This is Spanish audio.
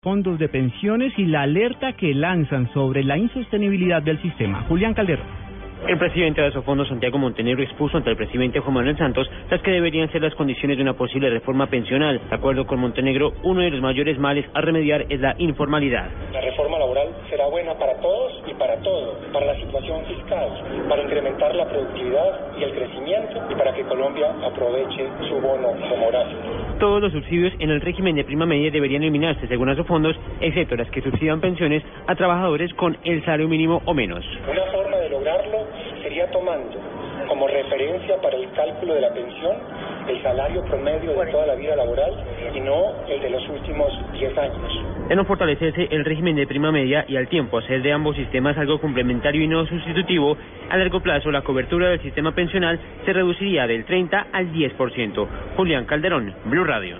fondos de pensiones y la alerta que lanzan sobre la insostenibilidad del sistema. Julián Calderón. El presidente de Asofondo, Santiago Montenegro, expuso ante el presidente Juan Manuel Santos las que deberían ser las condiciones de una posible reforma pensional. De acuerdo con Montenegro, uno de los mayores males a remediar es la informalidad. La reforma laboral será buena para todos y para todo, para la situación fiscal, para incrementar la productividad y el crecimiento y para que Colombia aproveche su bono demográfico. Todos los subsidios en el régimen de prima media deberían eliminarse según Asofondos, excepto las que subsidian pensiones a trabajadores con el salario mínimo o menos. Una forma de lograrlo sería tomando como referencia para el cálculo de la pensión el salario promedio de toda la vida laboral y no el de los últimos 10 años. De no fortalecerse el régimen de prima media y al tiempo hacer de ambos sistemas algo complementario y no sustitutivo, a largo plazo la cobertura del sistema pensional se reduciría del 30 al 10%. Julián Calderón, Blue Radio.